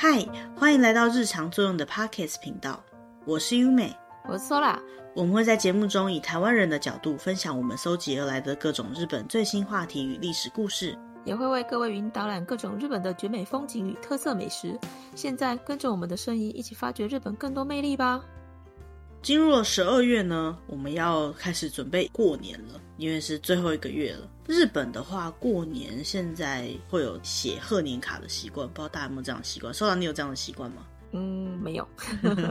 嗨，欢迎来到日常作用的 Podcast 频道，我是优美，我是 Sola。我们会在节目中以台湾人的角度分享我们搜集而来的各种日本最新话题与历史故事，也会为各位云导览各种日本的绝美风景与特色美食。现在跟着我们的声音一起发掘日本更多魅力吧！进入了十二月呢，我们要开始准备过年了，因为是最后一个月了。日本的话，过年现在会有写贺年卡的习惯，不知道大家有没有这样的习惯？收到你有这样的习惯吗？嗯，没有。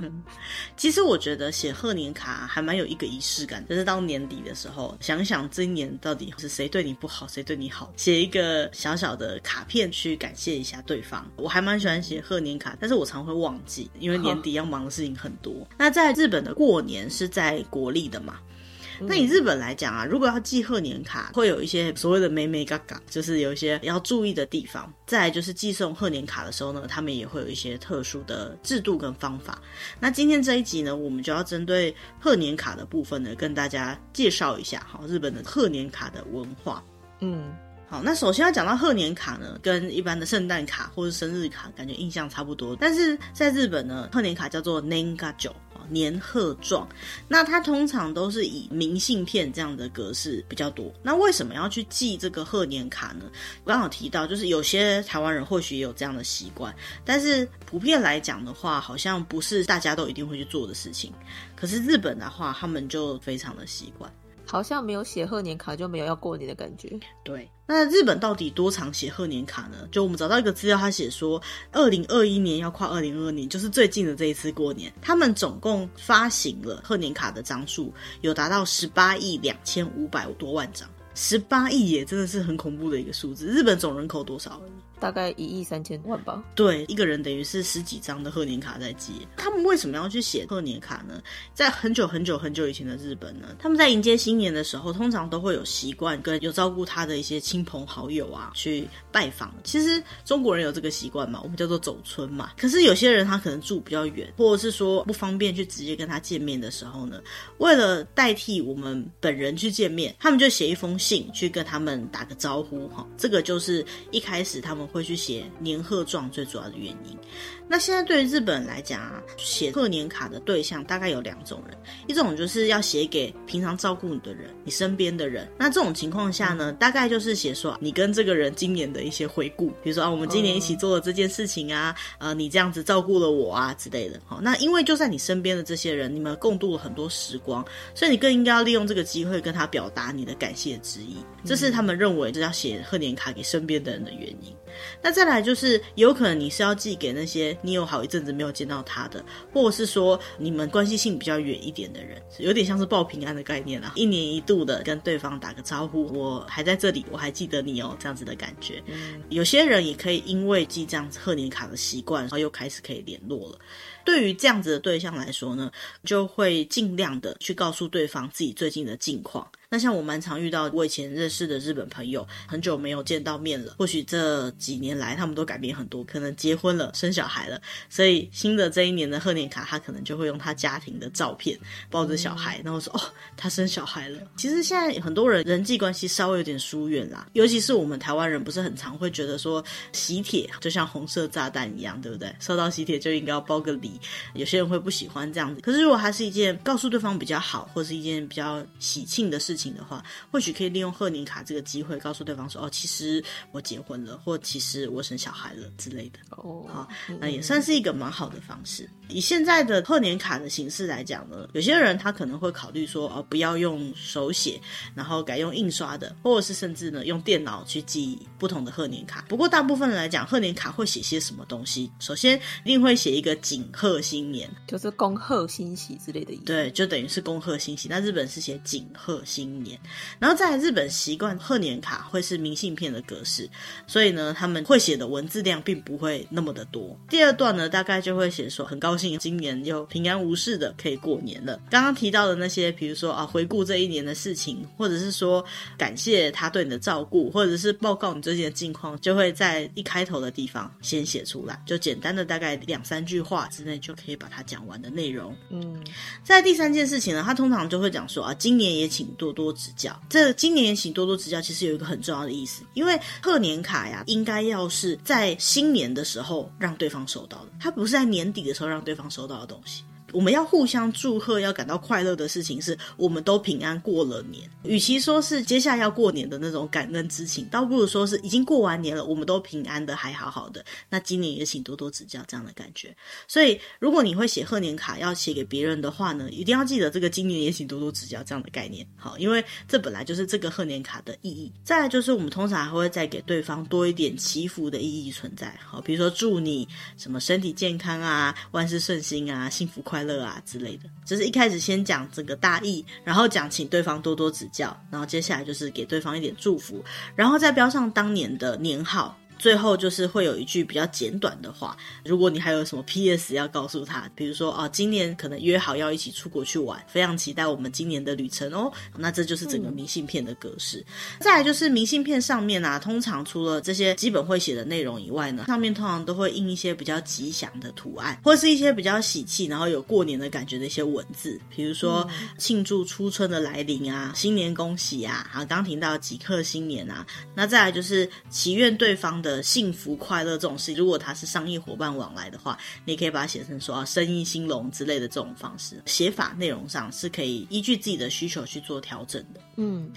其实我觉得写贺年卡还蛮有一个仪式感，就是到年底的时候，想想这一年到底是谁对你不好，谁对你好，写一个小小的卡片去感谢一下对方。我还蛮喜欢写贺年卡，但是我常会忘记，因为年底要忙的事情很多。哦、那在日本的过年是在国历的嘛？那以日本来讲啊，如果要寄贺年卡，会有一些所谓的美美嘎嘎，就是有一些要注意的地方。再来就是寄送贺年卡的时候呢，他们也会有一些特殊的制度跟方法。那今天这一集呢，我们就要针对贺年卡的部分呢，跟大家介绍一下哈，日本的贺年卡的文化。嗯，好，那首先要讲到贺年卡呢，跟一般的圣诞卡或是生日卡，感觉印象差不多。但是在日本呢，贺年卡叫做年贺状。年贺状，那它通常都是以明信片这样的格式比较多。那为什么要去寄这个贺年卡呢？我刚好提到，就是有些台湾人或许也有这样的习惯，但是普遍来讲的话，好像不是大家都一定会去做的事情。可是日本的话，他们就非常的习惯。好像没有写贺年卡就没有要过年的感觉。对，那日本到底多常写贺年卡呢？就我们找到一个资料，他写说，二零二一年要跨二零二二年，就是最近的这一次过年，他们总共发行了贺年卡的张数有达到十八亿两千五百多万张，十八亿耶，真的是很恐怖的一个数字。日本总人口多少？大概一亿三千万吧。对，一个人等于是十几张的贺年卡在寄。他们为什么要去写贺年卡呢？在很久很久很久以前的日本呢，他们在迎接新年的时候，通常都会有习惯跟有照顾他的一些亲朋好友啊去拜访。其实中国人有这个习惯嘛，我们叫做走村嘛。可是有些人他可能住比较远，或者是说不方便去直接跟他见面的时候呢，为了代替我们本人去见面，他们就写一封信去跟他们打个招呼哈。这个就是一开始他们。会去写年贺状最主要的原因。那现在对于日本人来讲啊，写贺年卡的对象大概有两种人，一种就是要写给平常照顾你的人，你身边的人。那这种情况下呢，大概就是写说你跟这个人今年的一些回顾，比如说啊，我们今年一起做了这件事情啊，呃，你这样子照顾了我啊之类的。好，那因为就在你身边的这些人，你们共度了很多时光，所以你更应该要利用这个机会跟他表达你的感谢之意。这是他们认为这要写贺年卡给身边的人的原因。那再来就是，有可能你是要寄给那些你有好一阵子没有见到他的，或者是说你们关系性比较远一点的人，有点像是报平安的概念啊，一年一度的跟对方打个招呼，我还在这里，我还记得你哦，这样子的感觉。嗯，有些人也可以因为寄这样子贺年卡的习惯，然后又开始可以联络了。对于这样子的对象来说呢，就会尽量的去告诉对方自己最近的近况。那像我蛮常遇到，我以前认识的日本朋友，很久没有见到面了。或许这几年来，他们都改变很多，可能结婚了，生小孩了。所以新的这一年的贺年卡，他可能就会用他家庭的照片，抱着小孩，然后说：“哦，他生小孩了。”其实现在很多人人际关系稍微有点疏远啦，尤其是我们台湾人，不是很常会觉得说喜帖就像红色炸弹一样，对不对？收到喜帖就应该要包个礼。有些人会不喜欢这样子，可是如果它是一件告诉对方比较好，或是一件比较喜庆的事情的话，或许可以利用贺年卡这个机会，告诉对方说：“哦，其实我结婚了，或其实我生小孩了之类的。”哦，好，那也算是一个蛮好的方式。以现在的贺年卡的形式来讲呢，有些人他可能会考虑说：“哦，不要用手写，然后改用印刷的，或者是甚至呢用电脑去寄不同的贺年卡。”不过大部分人来讲，贺年卡会写些什么东西？首先一定会写一个锦贺新年，就是恭贺新喜之类的意思。对，就等于是恭贺新喜。那日本是写锦贺新年。然后在日本习惯贺年卡会是明信片的格式，所以呢，他们会写的文字量并不会那么的多。第二段呢，大概就会写说很高兴今年又平安无事的可以过年了。刚刚提到的那些，比如说啊，回顾这一年的事情，或者是说感谢他对你的照顾，或者是报告你最近的近况，就会在一开头的地方先写出来，就简单的大概两三句话之内就可以把它讲完的内容。嗯，在第三件事情呢，他通常就会讲说啊，今年也请多多指教。这今年也请多多指教，其实有一个很重要的意思，因为贺年卡呀，应该要是在新年的时候让对方收到的，它不是在年底的时候让对方收到的东西。我们要互相祝贺，要感到快乐的事情是，我们都平安过了年。与其说是接下来要过年的那种感恩之情，倒不如说是已经过完年了，我们都平安的，还好好的。那今年也请多多指教，这样的感觉。所以，如果你会写贺年卡要写给别人的话呢，一定要记得这个今年也请多多指教这样的概念。好，因为这本来就是这个贺年卡的意义。再来就是，我们通常还会再给对方多一点祈福的意义存在。好，比如说祝你什么身体健康啊，万事顺心啊，幸福快。快乐啊之类的，就是一开始先讲整个大意，然后讲请对方多多指教，然后接下来就是给对方一点祝福，然后再标上当年的年号。最后就是会有一句比较简短的话，如果你还有什么 PS 要告诉他，比如说啊，今年可能约好要一起出国去玩，非常期待我们今年的旅程哦。那这就是整个明信片的格式。嗯、再来就是明信片上面啊，通常除了这些基本会写的内容以外呢，上面通常都会印一些比较吉祥的图案，或是一些比较喜气，然后有过年的感觉的一些文字，比如说庆祝初春的来临啊，新年恭喜啊，啊，刚听到即刻新年啊，那再来就是祈愿对方的。的幸福快乐这种事，如果他是商业伙伴往来的话，你可以把它写成说啊，生意兴隆之类的这种方式，写法内容上是可以依据自己的需求去做调整的。嗯。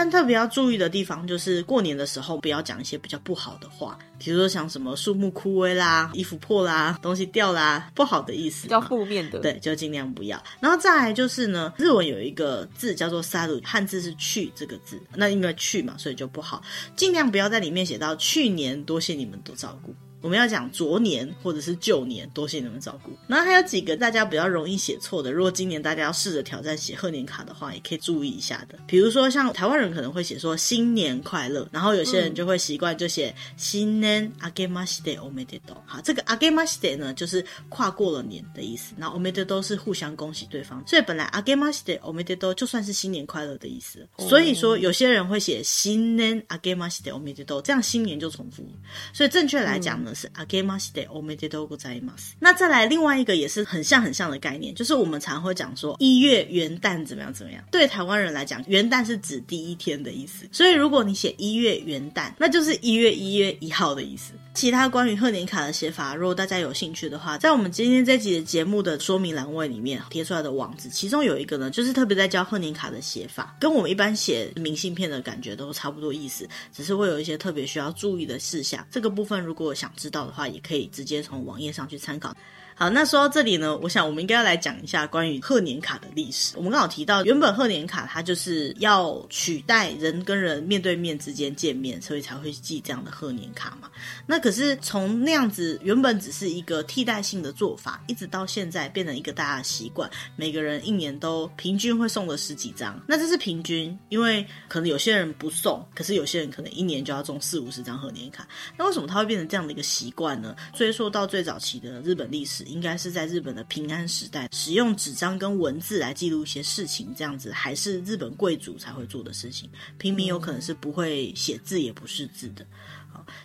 但特别要注意的地方，就是过年的时候不要讲一些比较不好的话，比如说像什么树木枯萎啦、衣服破啦、东西掉啦，不好的意思，比较负面的，对，就尽量不要。然后再来就是呢，日文有一个字叫做“サル”，汉字是“去”这个字，那因为“去”嘛，所以就不好，尽量不要在里面写到“去年多谢你们多照顾”。我们要讲昨年或者是旧年，多谢你们照顾。然后还有几个大家比较容易写错的，如果今年大家要试着挑战写贺年卡的话，也可以注意一下的。比如说像台湾人可能会写说新年快乐，然后有些人就会习惯就写新年あけましておめでとう。好，这个あけまして呢就是跨过了年的意思，然后おめでとう是互相恭喜对方，所以本来あけましておめでとう就算是新年快乐的意思。所以说有些人会写新年あけましておめでとう，这样新年就重复。所以正确来讲呢。 是 a game of stay or middle 那再来另外一个也是很像很像的概念就是我们常会讲说一月元旦怎么样怎么样。对台湾人来讲元旦是指第一天的意思。所以如果你写一月元旦那就是一月一月一号的意思。其他关于贺年卡的写法，如果大家有兴趣的话，在我们今天这集的节目的说明栏位里面贴出来的网址，其中有一个呢，就是特别在教贺年卡的写法，跟我们一般写明信片的感觉都差不多意思，只是会有一些特别需要注意的事项。这个部分如果想知道的话，也可以直接从网页上去参考。好，那说到这里呢，我想我们应该要来讲一下关于贺年卡的历史。我们刚好提到，原本贺年卡它就是要取代人跟人面对面之间见面，所以才会寄这样的贺年卡嘛。那可是从那样子原本只是一个替代性的做法，一直到现在变成一个大家的习惯，每个人一年都平均会送了十几张。那这是平均，因为可能有些人不送，可是有些人可能一年就要中四五十张贺年卡。那为什么它会变成这样的一个习惯呢？追溯到最早期的日本历史。应该是在日本的平安时代，使用纸张跟文字来记录一些事情，这样子还是日本贵族才会做的事情。平民有可能是不会写字，也不识字的。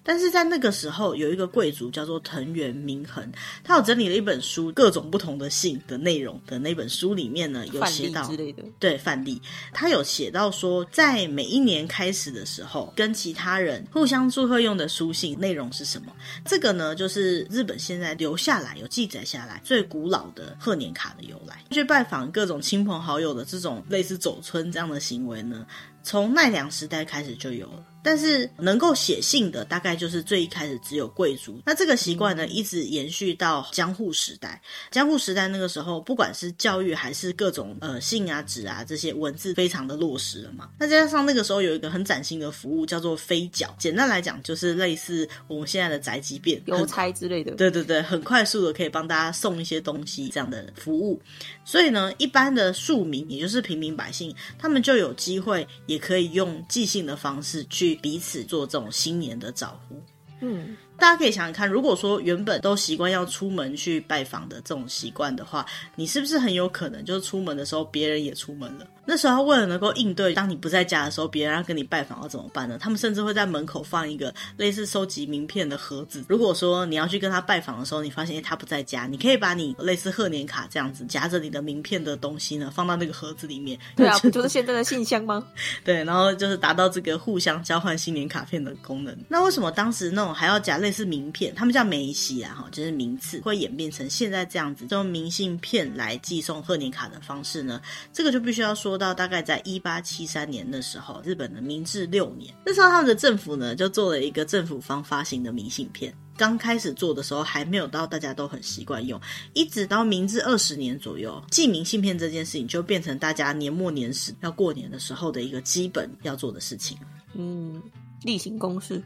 但是在那个时候，有一个贵族叫做藤原明恒，他有整理了一本书，各种不同的信的内容的那本书里面呢，有写到之类的，对，范例，他有写到说，在每一年开始的时候，跟其他人互相祝贺用的书信内容是什么？这个呢，就是日本现在留下来有记载下来最古老的贺年卡的由来。去拜访各种亲朋好友的这种类似走村这样的行为呢，从奈良时代开始就有了。但是能够写信的，大概就是最一开始只有贵族。那这个习惯呢，一直延续到江户时代。江户时代那个时候，不管是教育还是各种呃信啊纸啊这些文字，非常的落实了嘛。那加上那个时候有一个很崭新的服务，叫做飞脚。简单来讲，就是类似我们现在的宅急便、邮差之类的。对对对，很快速的可以帮大家送一些东西这样的服务。所以呢，一般的庶民，也就是平民百姓，他们就有机会，也可以用寄信的方式去彼此做这种新年的招呼。嗯，大家可以想想看，如果说原本都习惯要出门去拜访的这种习惯的话，你是不是很有可能就是出门的时候别人也出门了？那时候为了能够应对，当你不在家的时候，别人要跟你拜访要怎么办呢？他们甚至会在门口放一个类似收集名片的盒子。如果说你要去跟他拜访的时候，你发现他不在家，你可以把你类似贺年卡这样子夹着你的名片的东西呢，放到那个盒子里面。对啊，不就是现在的信箱吗？对，然后就是达到这个互相交换新年卡片的功能。那为什么当时那种还要夹类似名片？他们叫梅西啊，哈，就是名次，会演变成现在这样子，用明信片来寄送贺年卡的方式呢？这个就必须要说。说到大概在一八七三年的时候，日本的明治六年，那时候他们的政府呢就做了一个政府方发行的明信片。刚开始做的时候还没有到大家都很习惯用，一直到明治二十年左右，寄明信片这件事情就变成大家年末年始要过年的时候的一个基本要做的事情。嗯，例行公事。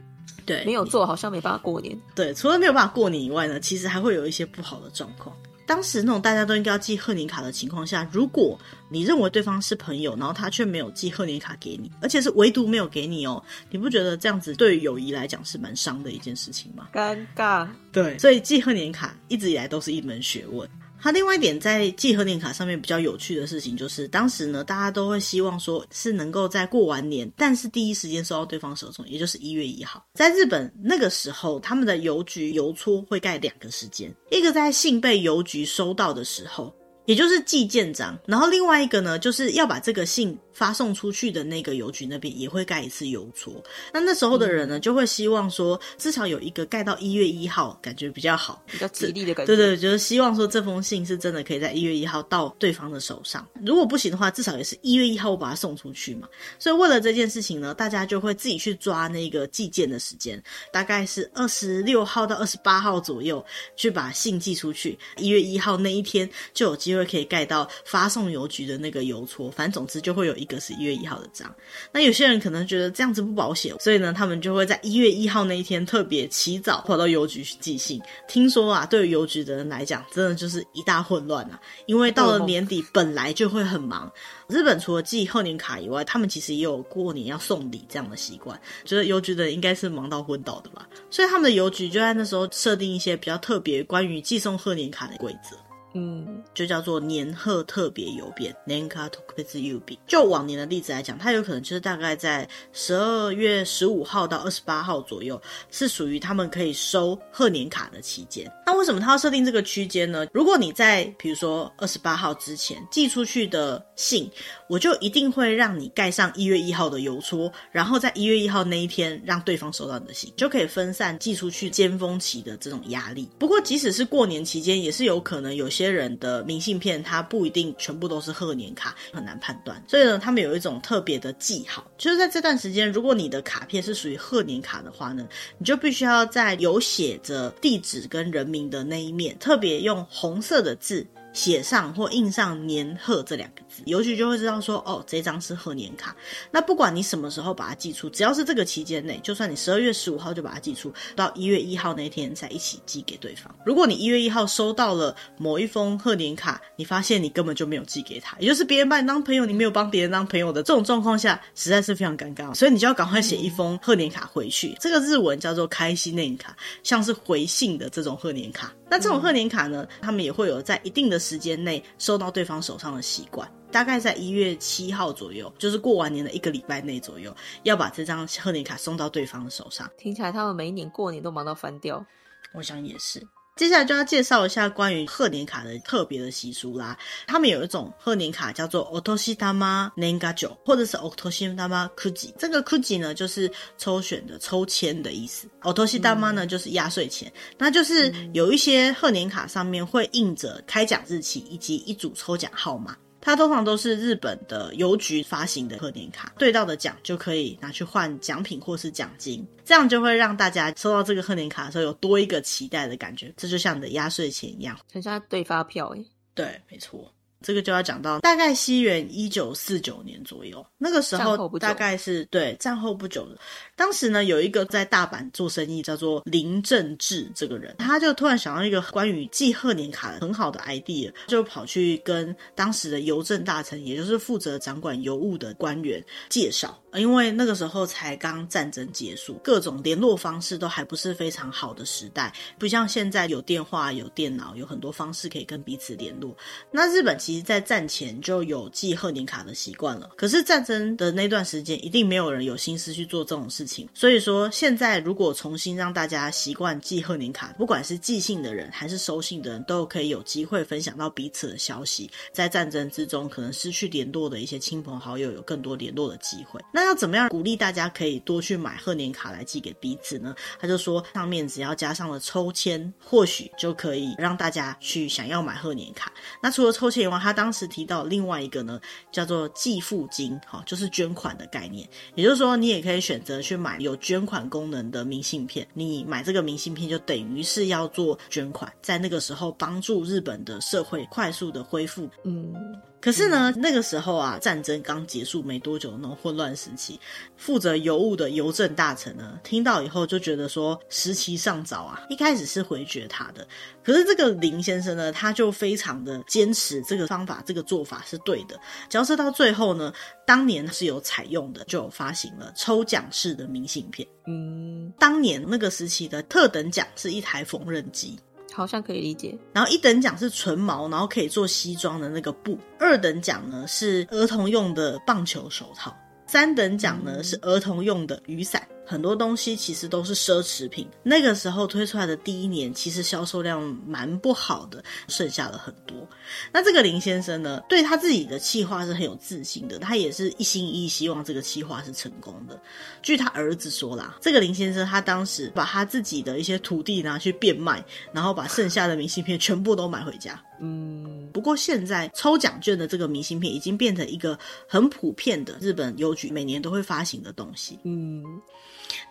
对，没有做好像没办法过年。对，除了没有办法过年以外呢，其实还会有一些不好的状况。当时那种大家都应该要寄贺年卡的情况下，如果你认为对方是朋友，然后他却没有寄贺年卡给你，而且是唯独没有给你哦，你不觉得这样子对于友谊来讲是蛮伤的一件事情吗？尴尬。对，所以寄贺年卡一直以来都是一门学问。它另外一点在寄贺年卡上面比较有趣的事情，就是当时呢，大家都会希望说是能够在过完年，但是第一时间收到对方手中，也就是一月一号。在日本那个时候，他们的邮局邮戳会盖两个时间，一个在信被邮局收到的时候，也就是寄件章，然后另外一个呢，就是要把这个信。发送出去的那个邮局那边也会盖一次邮戳，那那时候的人呢，就会希望说至少有一个盖到一月一号，感觉比较好，比较吉利的感觉。对对，就是希望说这封信是真的可以在一月一号到对方的手上。如果不行的话，至少也是一月一号我把它送出去嘛。所以为了这件事情呢，大家就会自己去抓那个寄件的时间，大概是二十六号到二十八号左右去把信寄出去。一月一号那一天就有机会可以盖到发送邮局的那个邮戳。反正总之就会有一。一个是一月一号的章，那有些人可能觉得这样子不保险，所以呢，他们就会在一月一号那一天特别起早跑到邮局去寄信。听说啊，对于邮局的人来讲，真的就是一大混乱啊，因为到了年底本来就会很忙。日本除了寄贺年卡以外，他们其实也有过年要送礼这样的习惯，觉得邮局的人应该是忙到昏倒的吧，所以他们的邮局就在那时候设定一些比较特别关于寄送贺年卡的规则。嗯，就叫做年贺特别邮便，年卡特别邮便。就往年的例子来讲，它有可能就是大概在十二月十五号到二十八号左右，是属于他们可以收贺年卡的期间。那为什么他要设定这个区间呢？如果你在比如说二十八号之前寄出去的信，我就一定会让你盖上一月一号的邮戳，然后在一月一号那一天让对方收到你的信，就可以分散寄出去尖峰期的这种压力。不过，即使是过年期间，也是有可能有些人的明信片，它不一定全部都是贺年卡，很难判断。所以呢，他们有一种特别的记号，就是在这段时间，如果你的卡片是属于贺年卡的话呢，你就必须要在有写着地址跟人名的那一面，特别用红色的字。写上或印上“年贺”这两个字，邮局就会知道说，哦，这张是贺年卡。那不管你什么时候把它寄出，只要是这个期间内，就算你十二月十五号就把它寄出，到一月一号那天再一起寄给对方。如果你一月一号收到了某一封贺年卡，你发现你根本就没有寄给他，也就是别人把你当朋友，你没有帮别人当朋友的这种状况下，实在是非常尴尬。所以你就要赶快写一封贺年卡回去。这个日文叫做开心年卡，像是回信的这种贺年卡。那这种贺年卡呢，他们也会有在一定的时间内收到对方手上的习惯，大概在一月七号左右，就是过完年的一个礼拜内左右，要把这张贺年卡送到对方的手上。听起来他们每一年过年都忙到翻掉，我想也是。接下来就要介绍一下关于贺年卡的特别的习俗啦。他们有一种贺年卡叫做お年玉年贺状，或者是お年玉くじ。这个くじ呢，就是抽选的抽签的意思。お年玉呢，就是压岁钱。那就是有一些贺年卡上面会印着开奖日期以及一组抽奖号码。 它通常都是日本的邮局发行的贺年卡，兑到的奖就可以拿去换奖品或是奖金，这样就会让大家收到这个贺年卡的时候有多一个期待的感觉，这就像你的压岁钱一样，很像对发票诶。对，没错。这个就要讲到大概西元一九四九年左右，那个时候大概是对战后不久的。当时呢，有一个在大阪做生意叫做林正志这个人，他就突然想到一个关于寄贺年卡的很好的 idea，就跑去跟当时的邮政大臣，也就是负责掌管邮务的官员介绍。因为那个时候才刚战争结束，各种联络方式都还不是非常好的时代，不像现在有电话、有电脑，有很多方式可以跟彼此联络。那日本其实在战前就有寄贺年卡的习惯了，可是战争的那段时间，一定没有人有心思去做这种事情。所以说，现在如果重新让大家习惯寄贺年卡，不管是寄信的人还是收信的人，都可以有机会分享到彼此的消息，在战争之中可能失去联络的一些亲朋好友，有更多联络的机会。那要怎么样鼓励大家可以多去买贺年卡来寄给彼此呢？他就说，上面只要加上了抽签，或许就可以让大家去想要买贺年卡。那除了抽签以外，他当时提到另外一个呢，叫做寄付金，哈，就是捐款的概念。也就是说，你也可以选择去买有捐款功能的明信片。你买这个明信片，就等于是要做捐款，在那个时候帮助日本的社会快速的恢复。嗯。可是呢，那个时候啊，战争刚结束没多久，那种混乱时期，负责邮务的邮政大臣呢，听到以后就觉得说时期尚早啊，一开始是回绝他的。可是这个林先生呢，他就非常的坚持这个方法，这个做法是对的。交涉到最后呢，当年是有采用的，就有发行了抽奖式的明信片。嗯，当年那个时期的特等奖是一台缝纫机。好像可以理解。然后一等奖是纯毛，然后可以做西装的那个布。二等奖呢是儿童用的棒球手套。三等奖呢是儿童用的雨伞。很多东西其实都是奢侈品。那个时候推出来的第一年，其实销售量蛮不好的，剩下了很多。那这个林先生呢，对他自己的企划是很有自信的，他也是一心一意希望这个企划是成功的。据他儿子说啦，这个林先生他当时把他自己的一些土地拿去变卖，然后把剩下的明信片全部都买回家。嗯，不过现在抽奖券的这个明信片已经变成一个很普遍的日本邮局每年都会发行的东西。嗯。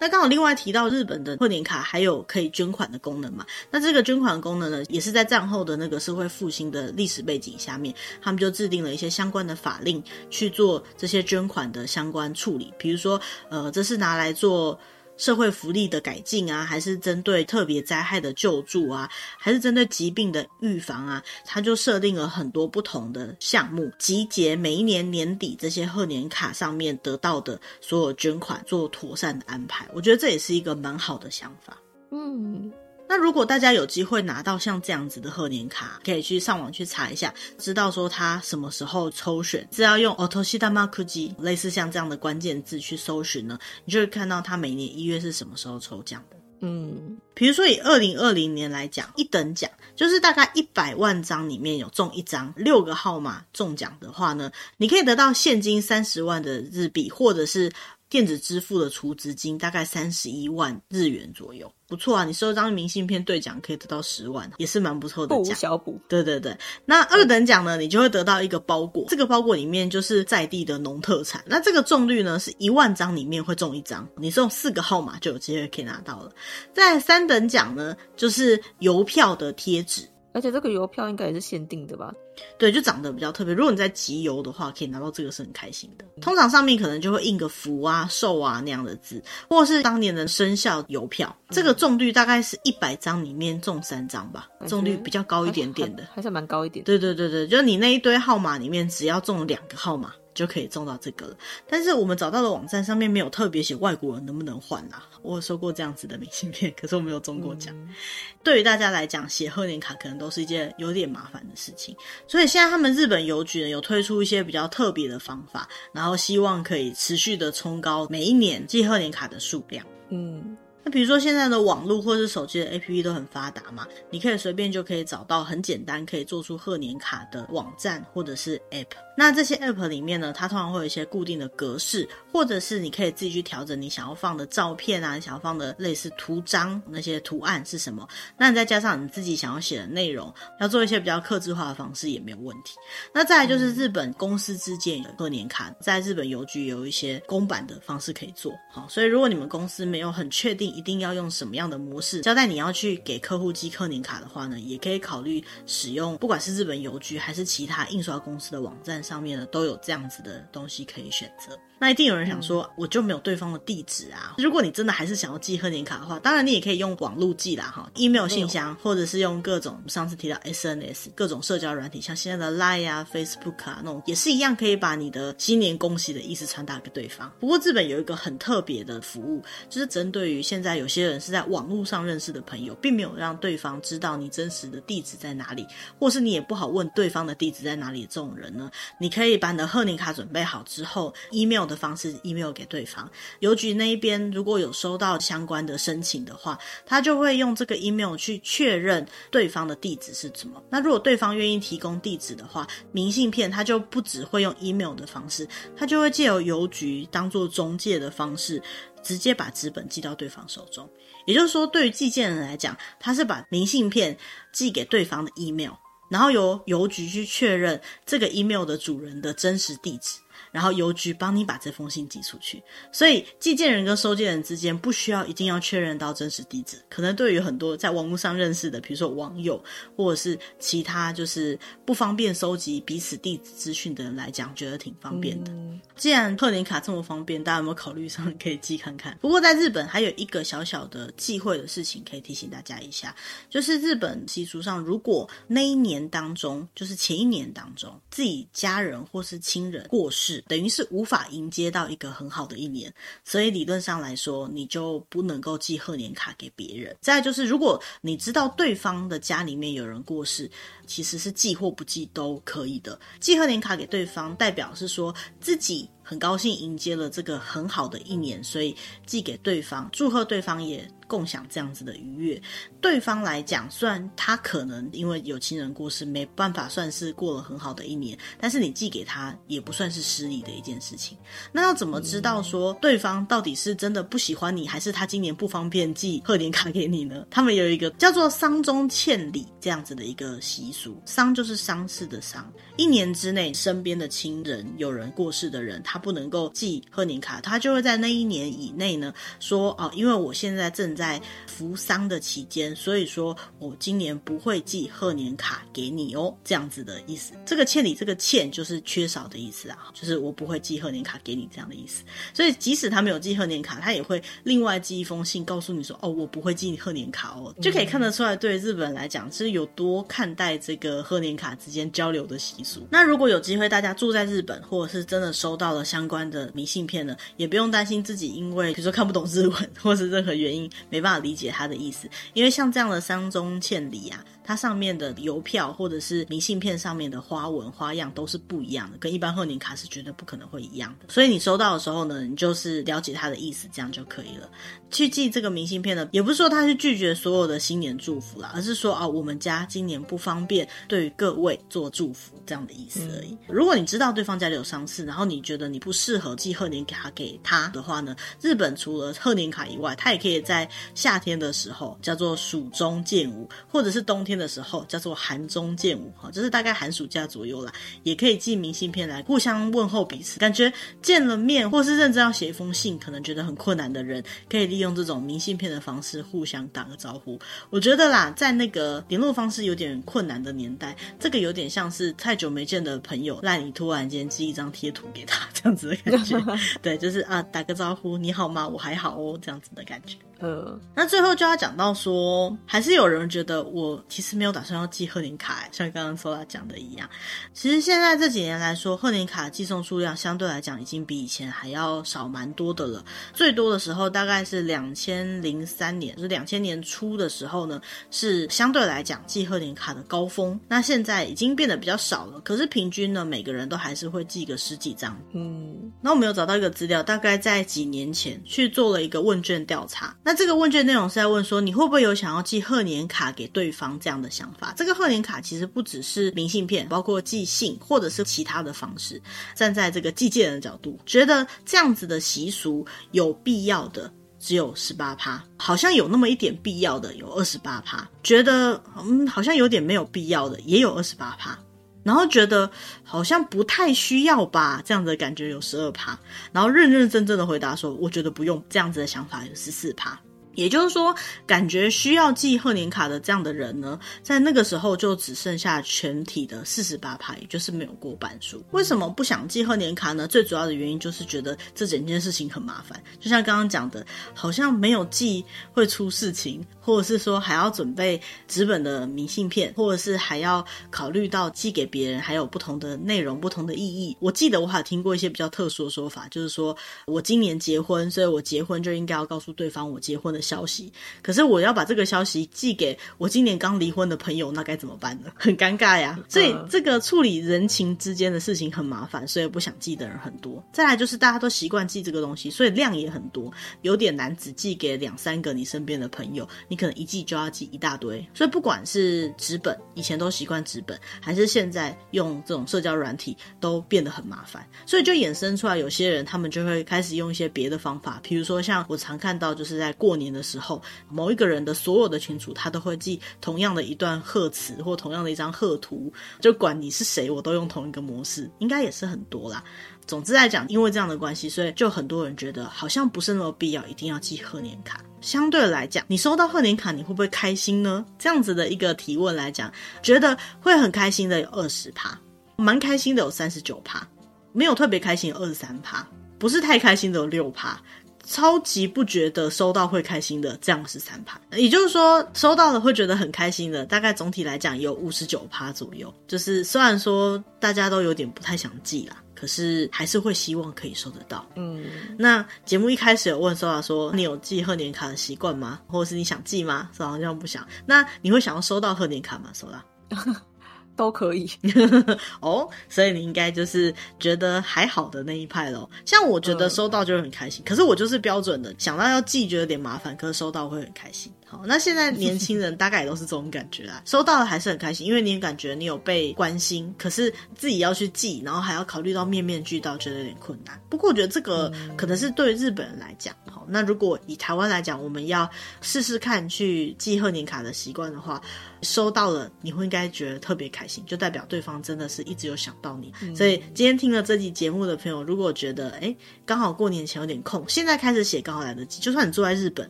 那刚好另外提到日本的贺年卡还有可以捐款的功能嘛？那这个捐款功能呢，也是在战后的那个社会复兴的历史背景下面，他们就制定了一些相关的法令去做这些捐款的相关处理。比如说，呃，这是拿来做。社会福利的改进啊，还是针对特别灾害的救助啊，还是针对疾病的预防啊，他就设定了很多不同的项目，集结每一年年底这些贺年卡上面得到的所有捐款，做妥善的安排。我觉得这也是一个蛮好的想法。嗯。那如果大家有机会拿到像这样子的贺年卡，可以去上网去查一下，知道说他什么时候抽选，只要用 otoshidamakuji 类似像这样的关键字去搜寻呢，你就会看到他每年一月是什么时候抽奖的。嗯，比如说以二零二零年来讲，一等奖就是大概一百万张里面有中一张，六个号码中奖的话呢，你可以得到现金三十万的日币，或者是。电子支付的储值金大概三十一万日元左右，不错啊！你收张明信片兑奖可以得到十万，也是蛮不错的奖。小补。对对对，那二等奖呢，你就会得到一个包裹，这个包裹里面就是在地的农特产。那这个中率呢，是一万张里面会中一张，你送四个号码就有机会可以拿到了。在三等奖呢，就是邮票的贴纸。而且这个邮票应该也是限定的吧？对，就长得比较特别。如果你在集邮的话，可以拿到这个是很开心的。通常上面可能就会印个福啊、寿啊那样的字，或者是当年的生肖邮票。这个中率大概是一百张里面中三张吧，中率比较高一点点的，还是蛮高一点。对对对对，就是你那一堆号码里面，只要中两个号码。就可以中到这个了，但是我们找到的网站上面没有特别写外国人能不能换啊。我有收过这样子的明信片，可是我没有中过奖。嗯、对于大家来讲，写贺年卡可能都是一件有点麻烦的事情，所以现在他们日本邮局呢有推出一些比较特别的方法，然后希望可以持续的冲高每一年寄贺年卡的数量。嗯。那比如说现在的网络或是手机的 APP 都很发达嘛，你可以随便就可以找到很简单可以做出贺年卡的网站或者是 App。那这些 App 里面呢，它通常会有一些固定的格式，或者是你可以自己去调整你想要放的照片啊，你想要放的类似图章那些图案是什么。那你再加上你自己想要写的内容，要做一些比较客制化的方式也没有问题。那再来就是日本公司之间的贺年卡，在日本邮局有一些公版的方式可以做。好，所以如果你们公司没有很确定。一定要用什么样的模式，交代你要去给客户寄贺年卡的话呢，也可以考虑使用，不管是日本邮局还是其他印刷公司的网站上面呢，都有这样子的东西可以选择。那一定有人想说，我就没有对方的地址啊。如果你真的还是想要寄贺年卡的话，当然你也可以用网络寄啦，哈，email 信箱，或者是用各种上次提到 SNS 各种社交软体，像现在的 Line 啊、Facebook 啊那种，也是一样可以把你的新年恭喜的意思传达给对方。不过日本有一个很特别的服务，就是针对于现在在有些人是在网络上认识的朋友，并没有让对方知道你真实的地址在哪里，或是你也不好问对方的地址在哪里这种人呢，你可以把你的贺年卡准备好之后，email。的方式 email 给对方，邮局那一边如果有收到相关的申请的话，他就会用这个 email 去确认对方的地址是什么。那如果对方愿意提供地址的话，明信片他就不只会用 email 的方式，他就会借由邮局当做中介的方式，直接把纸本寄到对方手手中。也就是说，对于寄件人来讲，他是把明信片寄给对方的 email，然后由邮局去确认这个 email 的主人的真实地址。然后邮局帮你把这封信寄出去，所以寄件人跟收件人之间不需要一定要确认到真实地址。可能对于很多在网络上认识的，比如说网友或者是其他就是不方便收集彼此地址资讯的人来讲，觉得挺方便的。嗯、既然贺年卡这么方便，大家有没有考虑上可以寄看看？不过在日本还有一个小小的忌讳的事情可以提醒大家一下，就是日本习俗上，如果那一年当中，就是前一年当中，自己家人或是亲人过世。等于是无法迎接到一个很好的一年，所以理论上来说，你就不能够寄贺年卡给别人。再就是，如果你知道对方的家里面有人过世，其实是寄或不寄都可以的。寄贺年卡给对方，代表是说自己很高兴迎接了这个很好的一年，所以寄给对方，祝贺对方也共享这样子的愉悦。对方来讲，虽然他可能因为有亲人过世，没办法算是过了很好的一年，但是你寄给他也不算是失礼的一件事情。那要怎么知道说对方到底是真的不喜欢你，还是他今年不方便寄贺年卡给你呢？他们有一个叫做丧中欠礼这样子的一个习俗，丧就是丧事的丧，一年之内身边的亲人有人过世的人，他不能够寄贺年卡，他就会在那一年以内呢说哦，因为我现在正在服丧的期间，所以说我今年不会寄贺年卡给你哦，这样子的意思。这个欠礼，这个欠就是缺少的意思啊，就是我不会寄贺年卡给你这样的意思。所以即使他没有寄贺年卡，他也会另外寄一封信告诉你说哦，我不会寄贺年卡哦，就可以看得出来，对日本人来讲是有多看待这个贺年卡之间交流的习俗。那如果有机会大家住在日本，或者是真的收到了相关的明信片呢，也不用担心自己因为比如说看不懂日文，或是任何原因没办法理解他的意思，因为像这样的丧中欠礼啊。它上面的邮票或者是明信片上面的花纹花样都是不一样的，跟一般贺年卡是绝对不可能会一样的。所以你收到的时候呢，你就是了解它的意思，这样就可以了。去寄这个明信片呢，也不是说他是拒绝所有的新年祝福啦，而是说啊、哦，我们家今年不方便对于各位做祝福这样的意思而已。如果你知道对方家里有丧事，然后你觉得你不适合寄贺年卡给他的话呢，日本除了贺年卡以外，他也可以在夏天的时候叫做暑中见舞，或者是冬天的时候叫做寒中见舞，哈，就是大概寒暑假左右啦，也可以寄明信片来互相问候彼此。感觉见了面或是认真要写一封信，可能觉得很困难的人，可以利用这种明信片的方式互相打个招呼。我觉得啦，在那个联络方式有点困难的年代，这个有点像是太久没见的朋友，让你突然间寄一张贴图给他，这样子的感觉。对，就是啊，打个招呼，你好吗？我还好哦，这样子的感觉。呃，那最后就要讲到说，还是有人觉得我其实没有打算要寄贺年卡，像刚刚 Sola 讲的一样。其实现在这几年来说，贺年卡寄送数量相对来讲已经比以前还要少蛮多的了。最多的时候大概是两千零三年，就是两千年初的时候呢，是相对来讲寄贺年卡的高峰。那现在已经变得比较少了，可是平均呢，每个人都还是会寄个十几张。嗯，那我们有找到一个资料，大概在几年前去做了一个问卷调查。那这个问卷内容是在问说，你会不会有想要寄贺年卡给对方这样的想法？这个贺年卡其实不只是明信片，包括寄信或者是其他的方式。站在这个寄件人的角度，觉得这样子的习俗有必要的只有十八趴，好像有那么一点必要的有二十八趴，觉得嗯好像有点没有必要的也有二十八趴。然后觉得好像不太需要吧，这样子的感觉有十二趴，然后认认真真的回答说，我觉得不用这样子的想法有十四趴。也就是说，感觉需要寄贺年卡的这样的人呢，在那个时候就只剩下全体的四十八趴，也就是没有过半数。为什么不想寄贺年卡呢？最主要的原因就是觉得这整件事情很麻烦，就像刚刚讲的，好像没有寄会出事情，或者是说还要准备纸本的明信片，或者是还要考虑到寄给别人还有不同的内容、不同的意义。我记得我还听过一些比较特殊的说法，就是说我今年结婚，所以我结婚就应该要告诉对方我结婚的消息，可是我要把这个消息寄给我今年刚离婚的朋友，那该怎么办呢？很尴尬呀。所以这个处理人情之间的事情很麻烦，所以不想寄的人很多。再来就是大家都习惯寄这个东西，所以量也很多，有点难只寄给两三个你身边的朋友，你可能一寄就要寄一大堆。所以不管是纸本，以前都习惯纸本，还是现在用这种社交软体，都变得很麻烦。所以就衍生出来，有些人他们就会开始用一些别的方法，比如说像我常看到，就是在过年的时候，某一个人的所有的群组，他都会寄同样的一段贺词或同样的一张贺图，就管你是谁，我都用同一个模式，应该也是很多啦。总之来讲，因为这样的关系，所以就很多人觉得好像不是那么必要，一定要寄贺年卡。相对来讲，你收到贺年卡，你会不会开心呢？这样子的一个提问来讲，觉得会很开心的有二十趴，蛮开心的有三十九趴，没有特别开心有二十三趴，不是太开心的有六趴。超级不觉得收到会开心的，这样是三趴，也就是说收到了会觉得很开心的，大概总体来讲有五十九趴左右。就是虽然说大家都有点不太想寄啦，可是还是会希望可以收得到。嗯，那节目一开始有问 Sola 说，你有寄贺年卡的习惯吗？或者是你想寄吗？Sola 好像不想。那你会想要收到贺年卡吗？Sola？都可以 哦，所以你应该就是觉得还好的那一派咯。像我觉得收到就很开心，嗯、可是我就是标准的，想到要寄觉得有点麻烦，可是收到会很开心。好，那现在年轻人大概也都是这种感觉啦，收到了还是很开心，因为你感觉你有被关心，可是自己要去寄，然后还要考虑到面面俱到，觉得有点困难。不过我觉得这个可能是对日本人来讲，好，那如果以台湾来讲，我们要试试看去寄贺年卡的习惯的话，收到了你会应该觉得特别开心，就代表对方真的是一直有想到你。所以今天听了这期节目的朋友，如果觉得哎，刚好过年前有点空，现在开始写刚好来得及，就算你住在日本，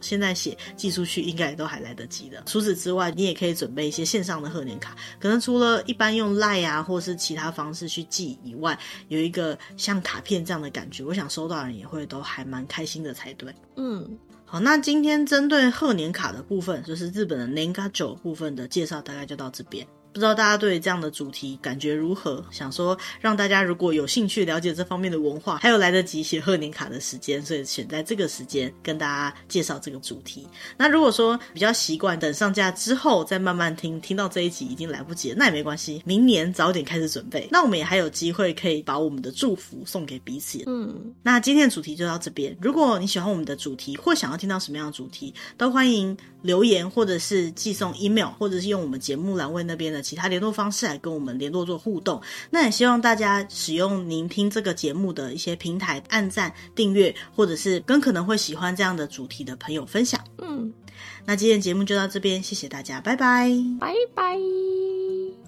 现在写寄出去应该也。都还来得及的。除此之外，你也可以准备一些线上的贺年卡。可能除了一般用 LINE 啊，或是其他方式去寄以外，有一个像卡片这样的感觉，我想收到人也会都还蛮开心的才对。嗯，那今天针对贺年卡的部分，就是日本的年卡酒部分的介绍，大概就到这边。不知道大家对这样的主题感觉如何？想说让大家如果有兴趣了解这方面的文化，还有来得及写贺年卡的时间，所以选在这个时间跟大家介绍这个主题。那如果说比较习惯等上架之后再慢慢听，听到这一集已经来不及了，那也没关系，明年早点开始准备。那我们也还有机会可以把我们的祝福送给彼此。嗯，那今天的主题就到这边。如果你喜欢我们的主题，或想要听到什么样的主题，都欢迎留言，或者是寄送 email，或者是用我们节目栏位那边的。其他联络方式来跟我们联络做互动，那也希望大家使用您听这个节目的一些平台按赞、订阅，或者是跟可能会喜欢这样的主题的朋友分享。嗯，那今天节目就到这边，谢谢大家，拜拜，拜拜。